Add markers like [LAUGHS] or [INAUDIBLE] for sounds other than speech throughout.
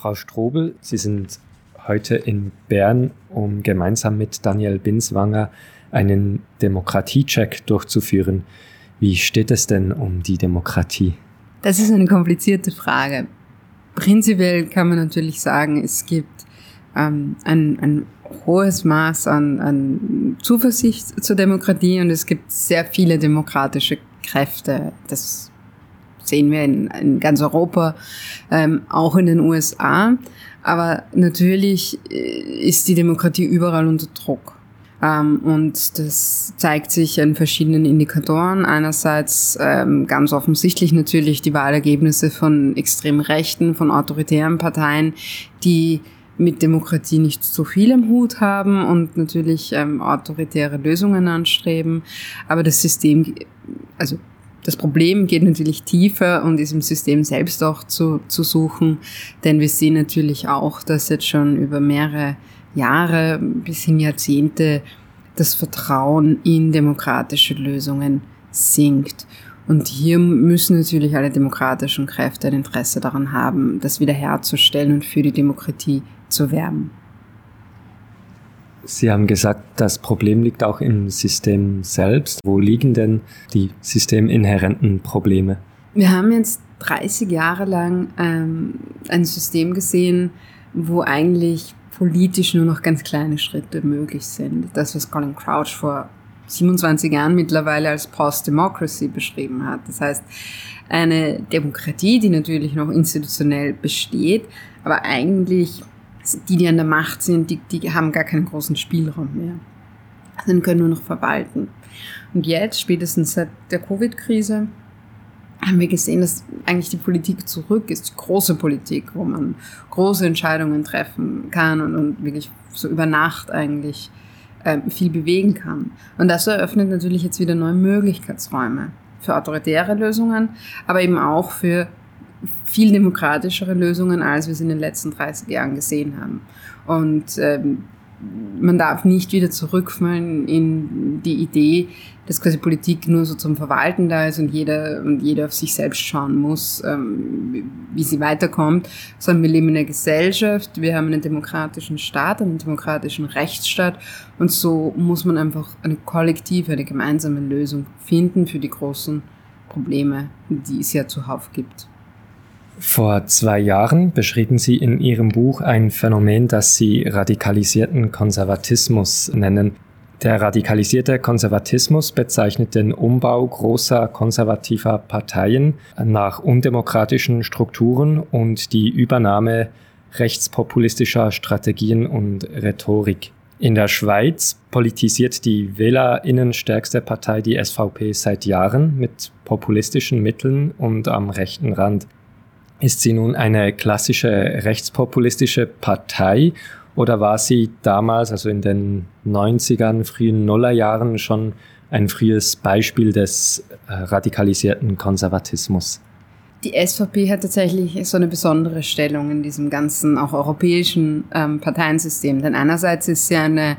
Frau Strobel, Sie sind heute in Bern, um gemeinsam mit Daniel Binswanger einen Demokratiecheck durchzuführen. Wie steht es denn um die Demokratie? Das ist eine komplizierte Frage. Prinzipiell kann man natürlich sagen, es gibt ähm, ein, ein hohes Maß an, an Zuversicht zur Demokratie und es gibt sehr viele demokratische Kräfte. Das sehen wir in, in ganz Europa, ähm, auch in den USA. Aber natürlich äh, ist die Demokratie überall unter Druck. Ähm, und das zeigt sich an verschiedenen Indikatoren. Einerseits ähm, ganz offensichtlich natürlich die Wahlergebnisse von extrem rechten, von autoritären Parteien, die mit Demokratie nicht so viel im Hut haben und natürlich ähm, autoritäre Lösungen anstreben. Aber das System, also das Problem geht natürlich tiefer und ist im System selbst auch zu, zu suchen, denn wir sehen natürlich auch, dass jetzt schon über mehrere Jahre bis hin Jahrzehnte das Vertrauen in demokratische Lösungen sinkt. Und hier müssen natürlich alle demokratischen Kräfte ein Interesse daran haben, das wiederherzustellen und für die Demokratie zu werben. Sie haben gesagt, das Problem liegt auch im System selbst. Wo liegen denn die systeminhärenten Probleme? Wir haben jetzt 30 Jahre lang ähm, ein System gesehen, wo eigentlich politisch nur noch ganz kleine Schritte möglich sind. Das, was Colin Crouch vor 27 Jahren mittlerweile als Post-Democracy beschrieben hat. Das heißt, eine Demokratie, die natürlich noch institutionell besteht, aber eigentlich die, die an der Macht sind, die, die haben gar keinen großen Spielraum mehr. Also können nur noch verwalten. Und jetzt, spätestens seit der Covid-Krise, haben wir gesehen, dass eigentlich die Politik zurück ist, große Politik, wo man große Entscheidungen treffen kann und, und wirklich so über Nacht eigentlich ähm, viel bewegen kann. Und das eröffnet natürlich jetzt wieder neue Möglichkeitsräume für autoritäre Lösungen, aber eben auch für viel demokratischere Lösungen, als wir es in den letzten 30 Jahren gesehen haben. Und ähm, man darf nicht wieder zurückfallen in die Idee, dass quasi Politik nur so zum Verwalten da ist und jeder und jeder auf sich selbst schauen muss, ähm, wie sie weiterkommt, sondern wir leben in einer Gesellschaft, wir haben einen demokratischen Staat, einen demokratischen Rechtsstaat und so muss man einfach eine kollektive, eine gemeinsame Lösung finden für die großen Probleme, die es ja zuhauf gibt. Vor zwei Jahren beschrieben Sie in Ihrem Buch ein Phänomen, das Sie radikalisierten Konservatismus nennen. Der radikalisierte Konservatismus bezeichnet den Umbau großer konservativer Parteien nach undemokratischen Strukturen und die Übernahme rechtspopulistischer Strategien und Rhetorik. In der Schweiz politisiert die wählerinnenstärkste Partei die SVP seit Jahren mit populistischen Mitteln und am rechten Rand. Ist sie nun eine klassische rechtspopulistische Partei oder war sie damals, also in den 90ern, frühen Nullerjahren, schon ein frühes Beispiel des äh, radikalisierten Konservatismus? Die SVP hat tatsächlich so eine besondere Stellung in diesem ganzen, auch europäischen ähm, Parteiensystem. Denn einerseits ist sie eine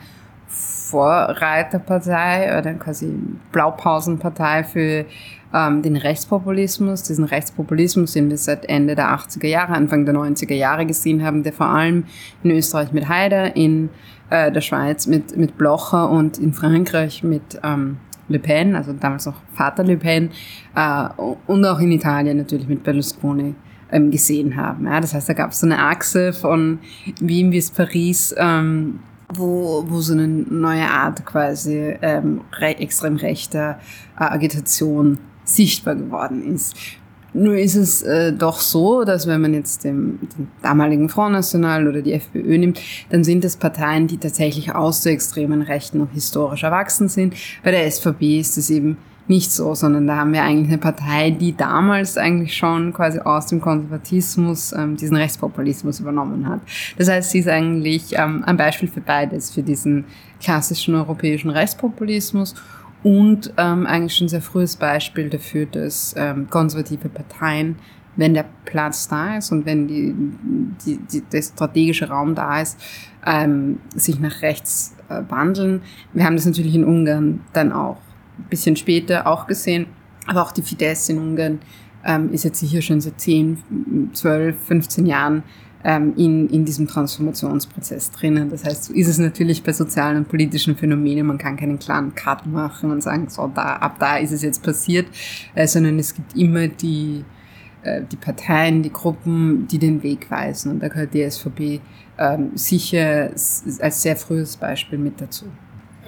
Vorreiterpartei oder quasi Blaupausenpartei für ähm, den Rechtspopulismus, diesen Rechtspopulismus, den wir seit Ende der 80er Jahre, Anfang der 90er Jahre gesehen haben, der vor allem in Österreich mit Haider, in äh, der Schweiz mit, mit Blocher und in Frankreich mit ähm, Le Pen, also damals noch Vater Le Pen, äh, und auch in Italien natürlich mit Berlusconi ähm, gesehen haben. Ja, das heißt, da gab es so eine Achse von Wien bis Paris, ähm, wo, wo so eine neue Art quasi ähm, re extrem rechter äh, Agitation sichtbar geworden ist. Nur ist es äh, doch so, dass wenn man jetzt den, den damaligen Front National oder die FPÖ nimmt, dann sind es Parteien, die tatsächlich aus der extremen Rechten noch historisch erwachsen sind. Bei der SVP ist es eben nicht so, sondern da haben wir eigentlich eine Partei, die damals eigentlich schon quasi aus dem Konservatismus ähm, diesen Rechtspopulismus übernommen hat. Das heißt, sie ist eigentlich ähm, ein Beispiel für beides, für diesen klassischen europäischen Rechtspopulismus und ähm, eigentlich schon ein sehr frühes Beispiel dafür, dass ähm, konservative Parteien, wenn der Platz da ist und wenn die, die, die, der strategische Raum da ist, ähm, sich nach rechts äh, wandeln. Wir haben das natürlich in Ungarn dann auch ein bisschen später auch gesehen, aber auch die Fidesz in Ungarn ähm, ist jetzt sicher schon seit 10, 12, 15 Jahren ähm, in, in diesem Transformationsprozess drinnen. Das heißt, so ist es natürlich bei sozialen und politischen Phänomenen, man kann keinen klaren Cut machen und sagen, so, da, ab da ist es jetzt passiert, äh, sondern es gibt immer die, äh, die Parteien, die Gruppen, die den Weg weisen. Und da gehört die SVP ähm, sicher als sehr frühes Beispiel mit dazu.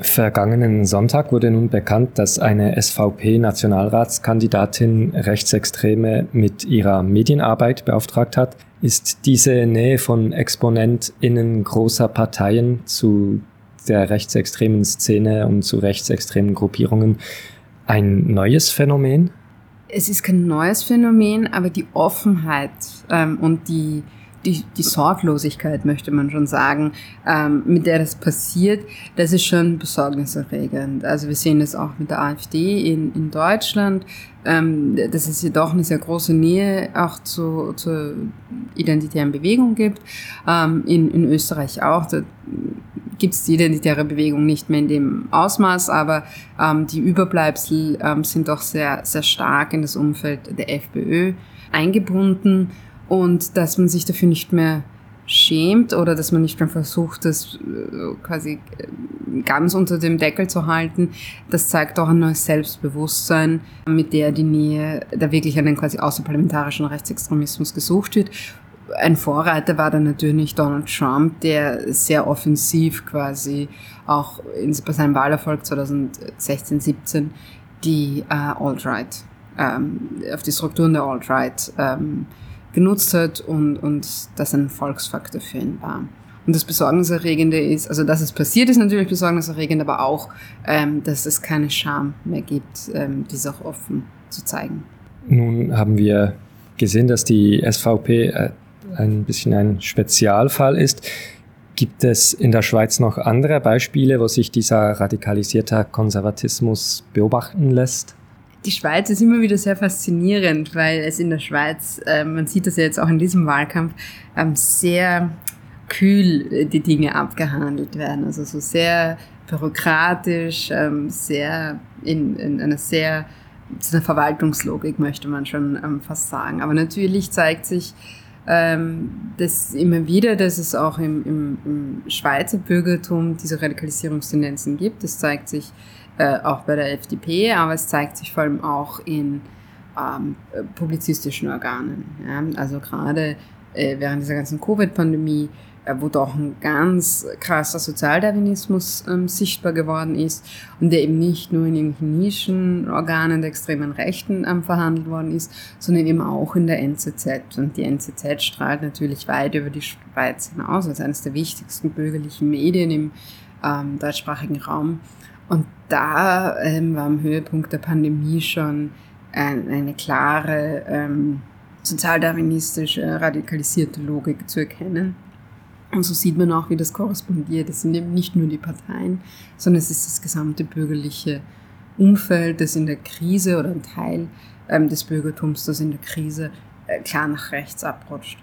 Vergangenen Sonntag wurde nun bekannt, dass eine SVP-Nationalratskandidatin Rechtsextreme mit ihrer Medienarbeit beauftragt hat. Ist diese Nähe von ExponentInnen großer Parteien zu der rechtsextremen Szene und zu rechtsextremen Gruppierungen ein neues Phänomen? Es ist kein neues Phänomen, aber die Offenheit ähm, und die die, die Sorglosigkeit, möchte man schon sagen, ähm, mit der das passiert, das ist schon besorgniserregend. Also wir sehen das auch mit der AfD in, in Deutschland, ähm, dass es jedoch eine sehr große Nähe auch zu, zur identitären Bewegung gibt. Ähm, in, in Österreich auch. Da gibt es die identitäre Bewegung nicht mehr in dem Ausmaß, aber ähm, die Überbleibsel ähm, sind doch sehr, sehr stark in das Umfeld der FPÖ eingebunden und dass man sich dafür nicht mehr schämt oder dass man nicht mehr versucht, das äh, quasi äh, ganz unter dem Deckel zu halten, das zeigt auch ein neues Selbstbewusstsein, mit der die Nähe da wirklich den quasi außerparlamentarischen Rechtsextremismus gesucht wird. Ein Vorreiter war dann natürlich Donald Trump, der sehr offensiv quasi auch bei seinem Wahlerfolg 2016, 17 die äh, Alt-Right, ähm, auf die Strukturen der Alt-Right ähm, genutzt hat und, und das ein Volksfaktor für ihn war. Und das Besorgniserregende ist, also dass es passiert ist natürlich besorgniserregend, aber auch, ähm, dass es keine Scham mehr gibt, ähm, dies auch offen zu zeigen. Nun haben wir gesehen, dass die SVP äh, ein bisschen ein Spezialfall ist. Gibt es in der Schweiz noch andere Beispiele, wo sich dieser radikalisierte Konservatismus beobachten lässt? Die Schweiz ist immer wieder sehr faszinierend, weil es in der Schweiz, äh, man sieht das ja jetzt auch in diesem Wahlkampf, ähm, sehr kühl äh, die Dinge abgehandelt werden. Also so sehr bürokratisch, ähm, sehr in, in einer sehr zu einer Verwaltungslogik möchte man schon ähm, fast sagen. Aber natürlich zeigt sich ähm, das immer wieder, dass es auch im, im, im Schweizer Bürgertum diese Radikalisierungstendenzen gibt. Das zeigt sich äh, auch bei der FDP, aber es zeigt sich vor allem auch in ähm, publizistischen Organen. Ja? Also gerade äh, während dieser ganzen Covid-Pandemie, äh, wo doch ein ganz krasser Sozialdarwinismus ähm, sichtbar geworden ist und der eben nicht nur in irgendwelchen Nischenorganen der extremen Rechten ähm, verhandelt worden ist, sondern eben auch in der NZZ. Und die NZZ strahlt natürlich weit über die Schweiz hinaus als eines der wichtigsten bürgerlichen Medien im ähm, deutschsprachigen Raum. Und da ähm, war am Höhepunkt der Pandemie schon ein, eine klare ähm, sozialdarwinistische, radikalisierte Logik zu erkennen. Und so sieht man auch, wie das korrespondiert. Es sind eben nicht nur die Parteien, sondern es ist das gesamte bürgerliche Umfeld, das in der Krise oder ein Teil ähm, des Bürgertums, das in der Krise äh, klar nach rechts abrutscht.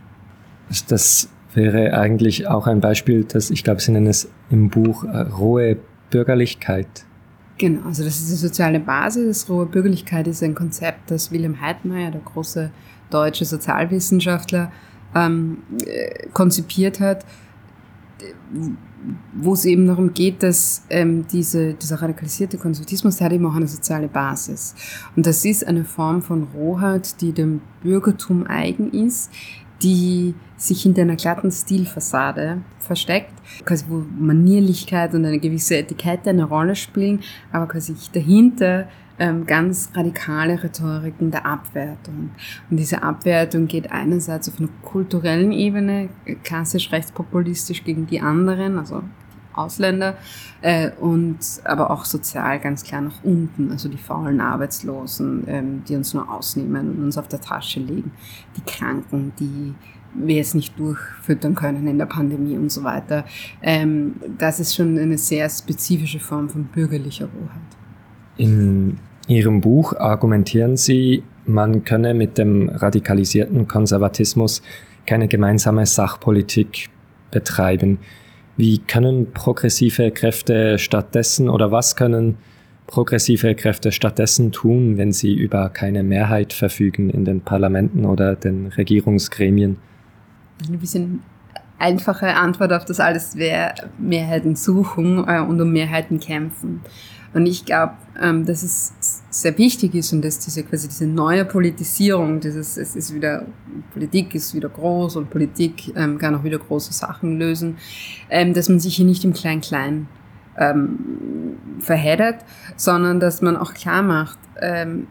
Das wäre eigentlich auch ein Beispiel, das ich glaube, Sie nennen es im Buch äh, rohe Bürgerlichkeit. Genau, also das ist die soziale Basis. Rohe Bürgerlichkeit ist ein Konzept, das Wilhelm Heidmeier, der große deutsche Sozialwissenschaftler, ähm, äh, konzipiert hat, wo es eben darum geht, dass ähm, diese, dieser radikalisierte Konservatismus, der hat eben auch eine soziale Basis. Und das ist eine Form von Rohheit, die dem Bürgertum eigen ist, die sich hinter einer glatten Stilfassade versteckt, quasi wo Manierlichkeit und eine gewisse Etikette eine Rolle spielen, aber quasi dahinter ähm, ganz radikale Rhetoriken der Abwertung. Und diese Abwertung geht einerseits auf einer kulturellen Ebene, klassisch rechtspopulistisch gegen die anderen, also Ausländer äh, und aber auch sozial ganz klar nach unten, also die faulen Arbeitslosen, ähm, die uns nur ausnehmen und uns auf der Tasche legen, die Kranken, die wir jetzt nicht durchfüttern können in der Pandemie und so weiter. Ähm, das ist schon eine sehr spezifische Form von bürgerlicher Rohheit. In Ihrem Buch argumentieren Sie, man könne mit dem radikalisierten Konservatismus keine gemeinsame Sachpolitik betreiben. Wie können progressive Kräfte stattdessen oder was können progressive Kräfte stattdessen tun, wenn sie über keine Mehrheit verfügen in den Parlamenten oder den Regierungsgremien? ein bisschen einfache Antwort auf das alles wäre Mehrheiten suchen äh, und um Mehrheiten kämpfen. Und ich glaube, ähm, dass es sehr wichtig ist und dass diese quasi diese neue Politisierung, dieses es ist wieder Politik ist wieder groß und Politik ähm, kann auch wieder große Sachen lösen, ähm, dass man sich hier nicht im Klein-Klein ähm, verheddert, sondern dass man auch klar macht, ähm,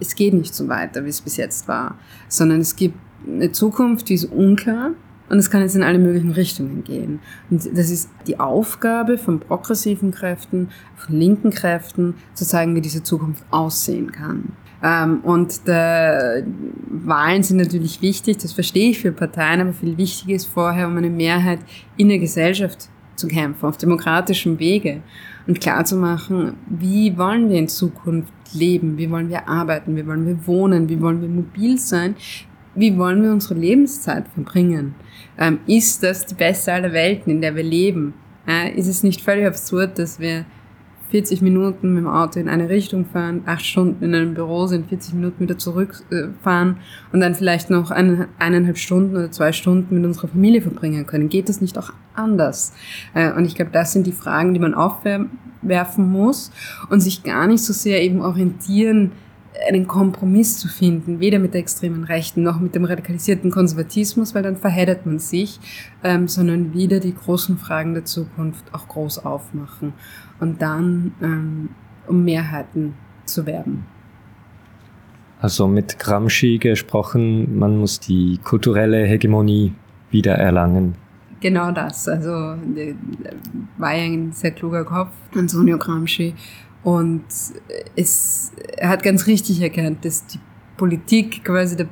es geht nicht so weiter, wie es bis jetzt war, sondern es gibt eine Zukunft, die ist unklar und es kann jetzt in alle möglichen Richtungen gehen. Und das ist die Aufgabe von progressiven Kräften, von linken Kräften, zu zeigen, wie diese Zukunft aussehen kann. Ähm, und Wahlen sind natürlich wichtig, das verstehe ich für Parteien, aber viel wichtiger ist vorher, um eine Mehrheit in der Gesellschaft zu kämpfen, auf demokratischem Wege. Und klarzumachen, wie wollen wir in Zukunft leben, wie wollen wir arbeiten, wie wollen wir wohnen, wie wollen wir mobil sein, wie wollen wir unsere Lebenszeit verbringen ähm, ist das die beste aller Welten, in der wir leben? Äh, ist es nicht völlig absurd, dass wir 40 Minuten mit dem Auto in eine Richtung fahren, acht Stunden in einem Büro sind, 40 Minuten wieder zurückfahren äh, und dann vielleicht noch eine, eineinhalb Stunden oder zwei Stunden mit unserer Familie verbringen können. Geht das nicht auch anders? Äh, und ich glaube, das sind die Fragen, die man aufwerfen muss und sich gar nicht so sehr eben orientieren einen Kompromiss zu finden, weder mit der extremen Rechten noch mit dem radikalisierten Konservatismus, weil dann verheddert man sich, ähm, sondern wieder die großen Fragen der Zukunft auch groß aufmachen und dann ähm, um Mehrheiten zu werben. Also mit Gramsci gesprochen, man muss die kulturelle Hegemonie wieder erlangen. Genau das. Also war ja ein sehr kluger Kopf, Antonio Gramsci. Und es, er hat ganz richtig erkannt, dass die Politik quasi der,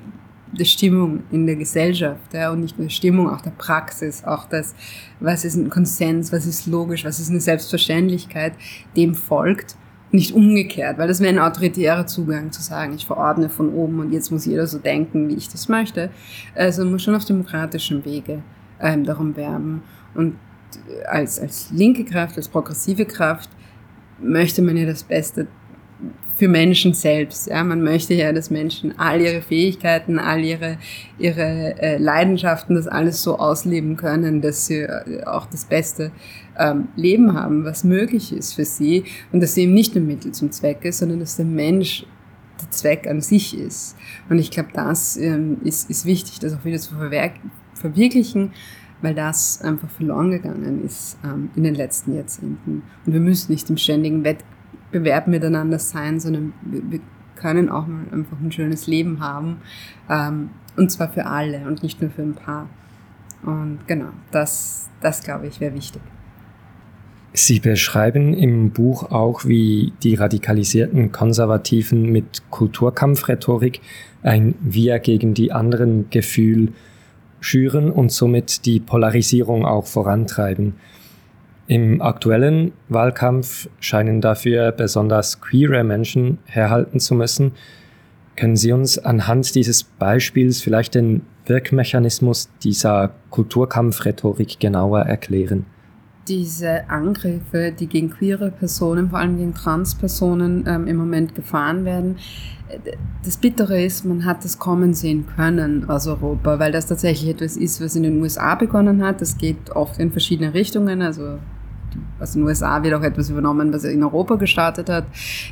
der Stimmung in der Gesellschaft ja, und nicht nur Stimmung, auch der Praxis, auch das, was ist ein Konsens, was ist logisch, was ist eine Selbstverständlichkeit, dem folgt. Nicht umgekehrt, weil das wäre ein autoritärer Zugang zu sagen, ich verordne von oben und jetzt muss jeder so denken, wie ich das möchte. Also man muss schon auf demokratischem Wege ähm, darum werben. Und als, als linke Kraft, als progressive Kraft möchte man ja das Beste für Menschen selbst. Ja, man möchte ja, dass Menschen all ihre Fähigkeiten, all ihre, ihre äh, Leidenschaften, das alles so ausleben können, dass sie äh, auch das beste ähm, Leben haben, was möglich ist für sie und dass sie eben nicht nur Mittel zum Zweck ist, sondern dass der Mensch der Zweck an sich ist. Und ich glaube, das ähm, ist, ist wichtig, das auch wieder zu verwirklichen weil das einfach verloren gegangen ist ähm, in den letzten Jahrzehnten. Und wir müssen nicht im ständigen Wettbewerb miteinander sein, sondern wir, wir können auch mal einfach ein schönes Leben haben. Ähm, und zwar für alle und nicht nur für ein paar. Und genau, das, das glaube ich wäre wichtig. Sie beschreiben im Buch auch, wie die radikalisierten Konservativen mit Kulturkampfrhetorik ein Wir gegen die anderen Gefühl schüren und somit die Polarisierung auch vorantreiben. Im aktuellen Wahlkampf scheinen dafür besonders queere Menschen herhalten zu müssen. Können Sie uns anhand dieses Beispiels vielleicht den Wirkmechanismus dieser Kulturkampfrhetorik genauer erklären? Diese Angriffe, die gegen queere Personen, vor allem gegen Transpersonen ähm, im Moment gefahren werden, das Bittere ist, man hat das kommen sehen können aus Europa, weil das tatsächlich etwas ist, was in den USA begonnen hat. Das geht oft in verschiedene Richtungen. Also aus den USA wird auch etwas übernommen, was in Europa gestartet hat.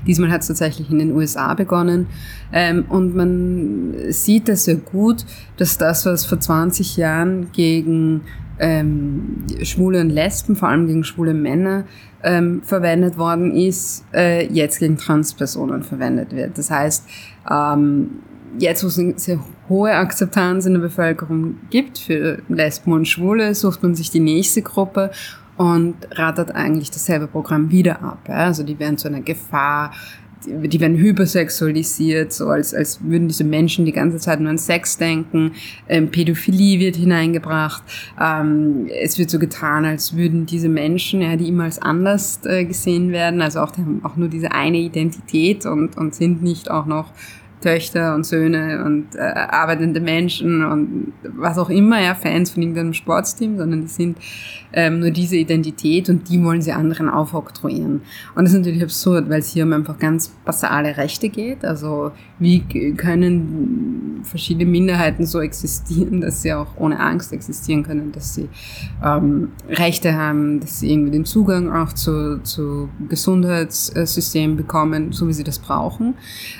Diesmal hat es tatsächlich in den USA begonnen. Ähm, und man sieht das sehr gut, dass das, was vor 20 Jahren gegen ähm, Schwule und Lesben, vor allem gegen schwule Männer, ähm, verwendet worden ist, äh, jetzt gegen Transpersonen verwendet wird. Das heißt, ähm, jetzt, wo es eine sehr hohe Akzeptanz in der Bevölkerung gibt für Lesben und Schwule, sucht man sich die nächste Gruppe und rattert eigentlich dasselbe Programm wieder ab. Ja? Also die werden zu einer Gefahr, die werden hypersexualisiert, so als, als würden diese Menschen die ganze Zeit nur an Sex denken. Ähm, Pädophilie wird hineingebracht. Ähm, es wird so getan, als würden diese Menschen, ja, die immer als anders äh, gesehen werden, also auch, die haben auch nur diese eine Identität und, und sind nicht auch noch Töchter und Söhne und äh, arbeitende Menschen und was auch immer, ja, Fans von irgendeinem Sportsteam, sondern die sind ähm, nur diese Identität und die wollen sie anderen aufoktroyieren. Und das ist natürlich absurd, weil es hier um einfach ganz basale Rechte geht. Also wie können verschiedene Minderheiten so existieren, dass sie auch ohne Angst existieren können, dass sie ähm, Rechte haben, dass sie irgendwie den Zugang auch zu, zu Gesundheitssystemen bekommen, so wie sie das brauchen.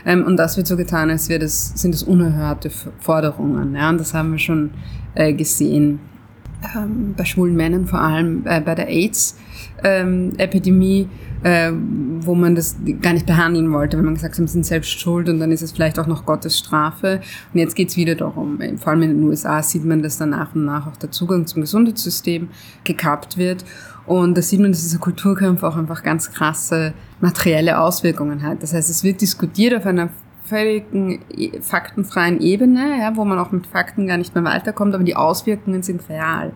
Ähm, und das wird so getan, als wäre das, sind das unerhörte Forderungen. Ja? Und das haben wir schon äh, gesehen ähm, bei schwulen Männern, vor allem äh, bei der AIDS-Epidemie, ähm, äh, wo man das gar nicht behandeln wollte, weil man gesagt hat, sie sind selbst schuld und dann ist es vielleicht auch noch Gottes Strafe. Und jetzt geht es wieder darum, äh, vor allem in den USA sieht man, dass dann nach und nach auch der Zugang zum Gesundheitssystem gekappt wird. Und da sieht man, dass dieser Kulturkampf auch einfach ganz krasse materielle Auswirkungen hat. Das heißt, es wird diskutiert auf einer völligen e, faktenfreien Ebene, ja, wo man auch mit Fakten gar nicht mehr weiterkommt, aber die Auswirkungen sind real.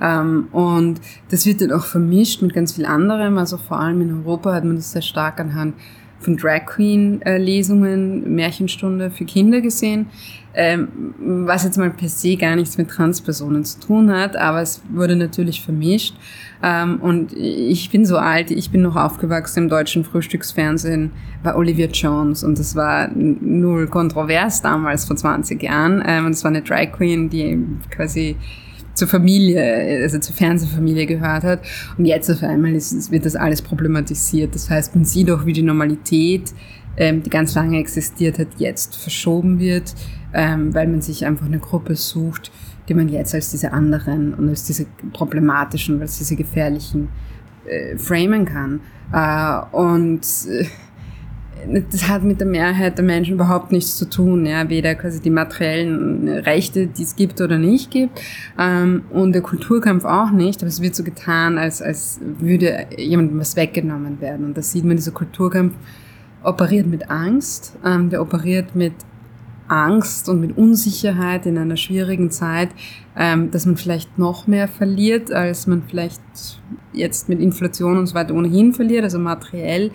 Ähm, und das wird dann auch vermischt mit ganz viel anderem. Also vor allem in Europa hat man das sehr stark anhand von Drag Queen äh, Lesungen, Märchenstunde für Kinder gesehen, ähm, was jetzt mal per se gar nichts mit Transpersonen zu tun hat, aber es wurde natürlich vermischt. Ähm, und ich bin so alt, ich bin noch aufgewachsen im deutschen Frühstücksfernsehen, war Olivia Jones und das war null kontrovers damals vor 20 Jahren. Ähm, und es war eine Drag Queen, die quasi zur Familie, also zur Fernsehfamilie gehört hat. Und jetzt auf einmal ist, wird das alles problematisiert. Das heißt, man sieht auch, wie die Normalität, ähm, die ganz lange existiert hat, jetzt verschoben wird, ähm, weil man sich einfach eine Gruppe sucht, die man jetzt als diese anderen und als diese problematischen, als diese gefährlichen äh, framen kann. Äh, und äh, das hat mit der Mehrheit der Menschen überhaupt nichts zu tun, ja, weder quasi die materiellen Rechte, die es gibt oder nicht gibt, ähm, und der Kulturkampf auch nicht, aber es wird so getan, als, als würde jemandem was weggenommen werden. Und da sieht man, dieser Kulturkampf operiert mit Angst, ähm, der operiert mit Angst und mit Unsicherheit in einer schwierigen Zeit, ähm, dass man vielleicht noch mehr verliert, als man vielleicht jetzt mit Inflation und so weiter ohnehin verliert, also materiell.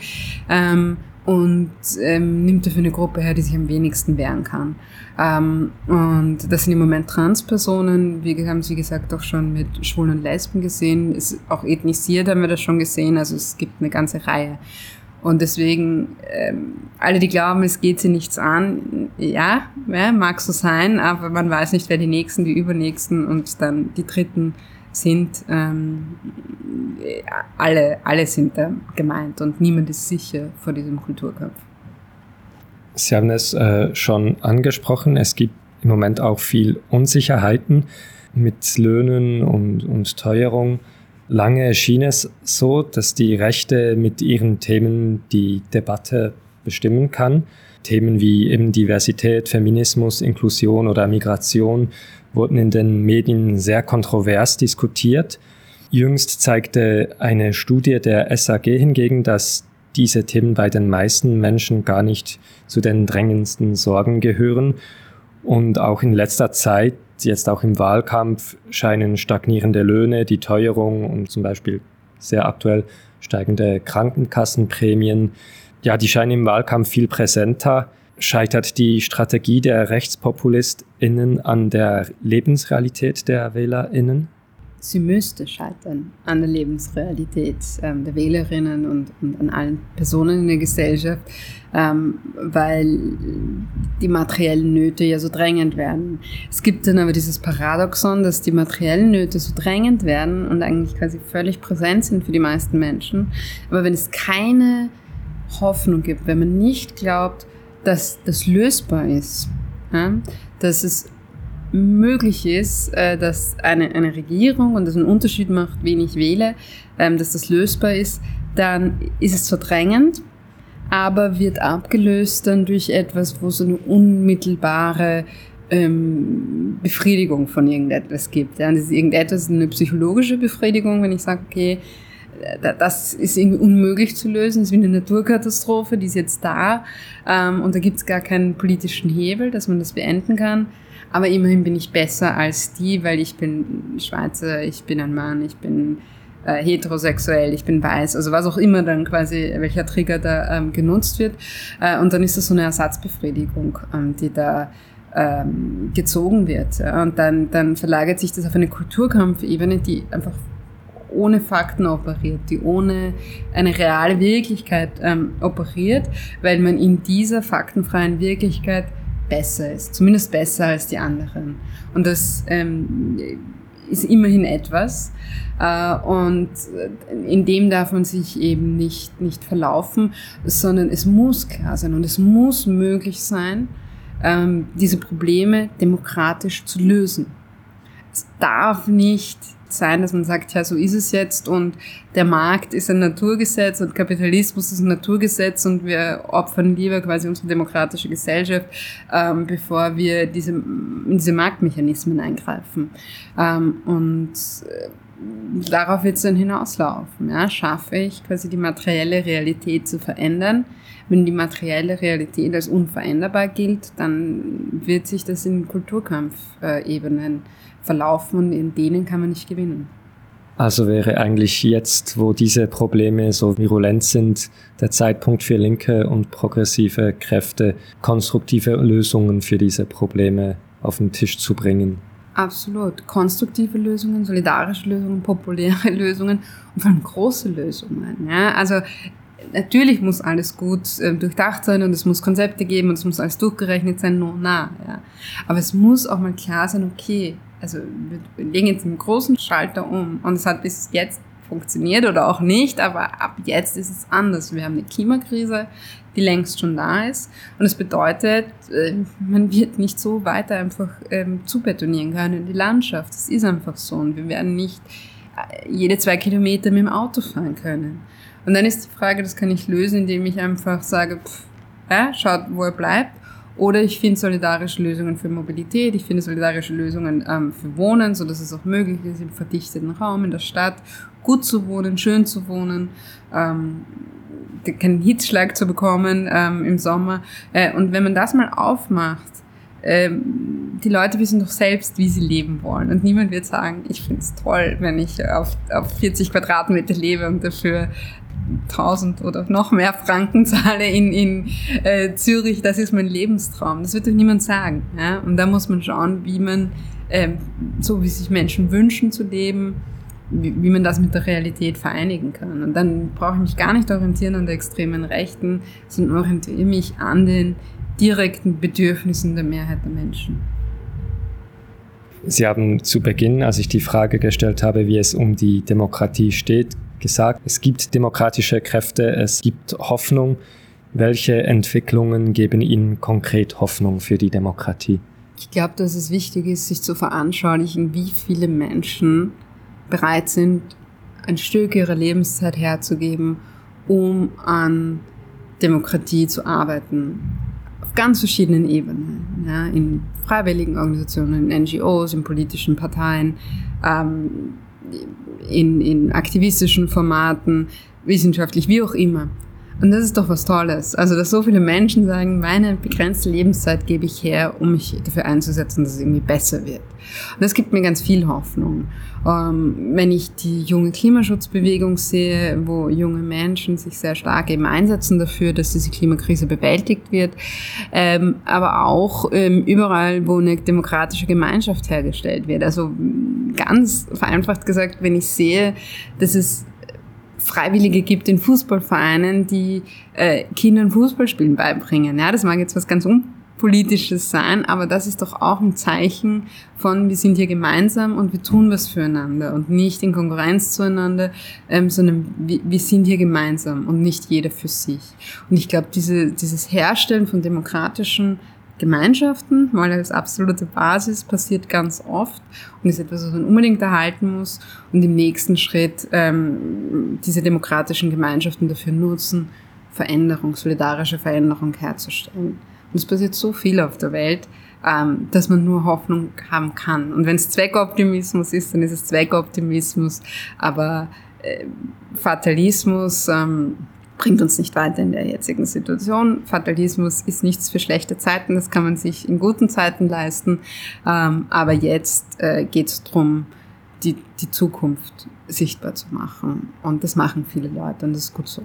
Ähm, und ähm, nimmt dafür eine Gruppe her, die sich am wenigsten wehren kann. Ähm, und das sind im Moment Transpersonen. Wir haben es, wie gesagt, auch schon mit Schwulen und Lesben gesehen. Ist auch ethnisiert haben wir das schon gesehen. Also es gibt eine ganze Reihe. Und deswegen, ähm, alle, die glauben, es geht sie nichts an, ja, ja, mag so sein, aber man weiß nicht, wer die Nächsten, die Übernächsten und dann die Dritten sind, ähm, alle, alle sind da gemeint und niemand ist sicher vor diesem Kulturkampf. Sie haben es äh, schon angesprochen, es gibt im Moment auch viel Unsicherheiten mit Löhnen und, und Teuerung. Lange schien es so, dass die Rechte mit ihren Themen die Debatte bestimmen kann. Themen wie eben Diversität, Feminismus, Inklusion oder Migration wurden in den Medien sehr kontrovers diskutiert. Jüngst zeigte eine Studie der SAG hingegen, dass diese Themen bei den meisten Menschen gar nicht zu den drängendsten Sorgen gehören. Und auch in letzter Zeit, jetzt auch im Wahlkampf, scheinen stagnierende Löhne, die Teuerung und zum Beispiel sehr aktuell steigende Krankenkassenprämien, ja, die scheinen im Wahlkampf viel präsenter Scheitert die Strategie der RechtspopulistInnen an der Lebensrealität der WählerInnen? Sie müsste scheitern an der Lebensrealität ähm, der Wählerinnen und, und, an allen Personen in der Gesellschaft, ähm, weil die materiellen Nöte ja so drängend werden. Es gibt dann aber dieses Paradoxon, dass die materiellen Nöte so drängend werden und eigentlich quasi völlig präsent sind für die meisten Menschen. Aber wenn es keine Hoffnung gibt, wenn man nicht glaubt, dass das lösbar ist, ja? dass es möglich ist, äh, dass eine, eine Regierung und das einen Unterschied macht, wen ich wähle, ähm, dass das lösbar ist, dann ist es verdrängend, aber wird abgelöst dann durch etwas, wo es eine unmittelbare ähm, Befriedigung von irgendetwas gibt. Ja, das ist irgendetwas eine psychologische Befriedigung, wenn ich sage, okay, das ist irgendwie unmöglich zu lösen. Das ist wie eine Naturkatastrophe, die ist jetzt da. Ähm, und da gibt es gar keinen politischen Hebel, dass man das beenden kann. Aber immerhin bin ich besser als die, weil ich bin Schweizer, ich bin ein Mann, ich bin äh, heterosexuell, ich bin weiß, also was auch immer dann quasi, welcher Trigger da ähm, genutzt wird. Äh, und dann ist das so eine Ersatzbefriedigung, ähm, die da ähm, gezogen wird. Ja? Und dann, dann verlagert sich das auf eine Kulturkampfebene, die einfach ohne Fakten operiert, die ohne eine reale Wirklichkeit ähm, operiert, weil man in dieser faktenfreien Wirklichkeit besser ist, zumindest besser als die anderen. Und das ähm, ist immerhin etwas. Äh, und in dem darf man sich eben nicht, nicht verlaufen, sondern es muss klar sein und es muss möglich sein, ähm, diese Probleme demokratisch zu lösen. Es darf nicht sein, dass man sagt, ja, so ist es jetzt und der Markt ist ein Naturgesetz und Kapitalismus ist ein Naturgesetz und wir opfern lieber quasi unsere demokratische Gesellschaft, ähm, bevor wir diese, in diese Marktmechanismen eingreifen. Ähm, und äh, darauf wird es dann hinauslaufen. Ja? Schaffe ich quasi die materielle Realität zu verändern? Wenn die materielle Realität als unveränderbar gilt, dann wird sich das in Kulturkampfebenen verlaufen und in denen kann man nicht gewinnen. Also wäre eigentlich jetzt, wo diese Probleme so virulent sind, der Zeitpunkt für linke und progressive Kräfte, konstruktive Lösungen für diese Probleme auf den Tisch zu bringen. Absolut. Konstruktive Lösungen, solidarische Lösungen, populäre [LAUGHS] Lösungen und vor allem große Lösungen. Ja? Also natürlich muss alles gut äh, durchdacht sein und es muss Konzepte geben und es muss alles durchgerechnet sein, no, na. Ja. Aber es muss auch mal klar sein, okay, also wir legen jetzt einen großen Schalter um und es hat bis jetzt funktioniert oder auch nicht, aber ab jetzt ist es anders. Wir haben eine Klimakrise, die längst schon da ist. Und es bedeutet, äh, man wird nicht so weiter einfach ähm, zubetonieren können in die Landschaft. Das ist einfach so. Und wir werden nicht äh, jede zwei Kilometer mit dem Auto fahren können. Und dann ist die Frage, das kann ich lösen, indem ich einfach sage, pff, ja, schaut, wo er bleibt. Oder ich finde solidarische Lösungen für Mobilität, ich finde solidarische Lösungen ähm, für Wohnen, so dass es auch möglich ist, im verdichteten Raum in der Stadt gut zu wohnen, schön zu wohnen. Ähm, keinen Hitzschlag zu bekommen ähm, im Sommer. Äh, und wenn man das mal aufmacht, ähm, die Leute wissen doch selbst, wie sie leben wollen. Und niemand wird sagen, ich finde es toll, wenn ich auf, auf 40 Quadratmeter lebe und dafür 1000 oder noch mehr Franken zahle in, in äh, Zürich, das ist mein Lebenstraum. Das wird doch niemand sagen. Ja? Und da muss man schauen, wie man, äh, so wie sich Menschen wünschen zu leben, wie, wie man das mit der Realität vereinigen kann. Und dann brauche ich mich gar nicht orientieren an der extremen Rechten, sondern orientiere mich an den direkten Bedürfnissen der Mehrheit der Menschen. Sie haben zu Beginn, als ich die Frage gestellt habe, wie es um die Demokratie steht, gesagt, es gibt demokratische Kräfte, es gibt Hoffnung. Welche Entwicklungen geben Ihnen konkret Hoffnung für die Demokratie? Ich glaube, dass es wichtig ist, sich zu veranschaulichen, wie viele Menschen bereit sind, ein Stück ihrer Lebenszeit herzugeben, um an Demokratie zu arbeiten. Auf ganz verschiedenen Ebenen. Ja, in freiwilligen Organisationen, in NGOs, in politischen Parteien, ähm, in, in aktivistischen Formaten, wissenschaftlich, wie auch immer. Und das ist doch was Tolles. Also, dass so viele Menschen sagen, meine begrenzte Lebenszeit gebe ich her, um mich dafür einzusetzen, dass es irgendwie besser wird. Und das gibt mir ganz viel Hoffnung. Ähm, wenn ich die junge Klimaschutzbewegung sehe, wo junge Menschen sich sehr stark eben einsetzen dafür, dass diese Klimakrise bewältigt wird, ähm, aber auch ähm, überall, wo eine demokratische Gemeinschaft hergestellt wird. Also ganz vereinfacht gesagt, wenn ich sehe, dass es Freiwillige gibt in Fußballvereinen, die äh, Kindern Fußballspielen beibringen. Ja, das mag jetzt was ganz unpolitisches sein, aber das ist doch auch ein Zeichen von, wir sind hier gemeinsam und wir tun was füreinander und nicht in Konkurrenz zueinander, ähm, sondern wir, wir sind hier gemeinsam und nicht jeder für sich. Und ich glaube, diese, dieses Herstellen von demokratischen Gemeinschaften, weil als absolute Basis passiert ganz oft und ist etwas, was man unbedingt erhalten muss und im nächsten Schritt ähm, diese demokratischen Gemeinschaften dafür nutzen, Veränderung, solidarische Veränderung herzustellen. Und es passiert so viel auf der Welt, ähm, dass man nur Hoffnung haben kann. Und wenn es Zweckoptimismus ist, dann ist es Zweckoptimismus, aber äh, Fatalismus, ähm, bringt uns nicht weiter in der jetzigen Situation. Fatalismus ist nichts für schlechte Zeiten, das kann man sich in guten Zeiten leisten. Ähm, aber jetzt äh, geht es darum, die, die Zukunft sichtbar zu machen. Und das machen viele Leute und das ist gut so.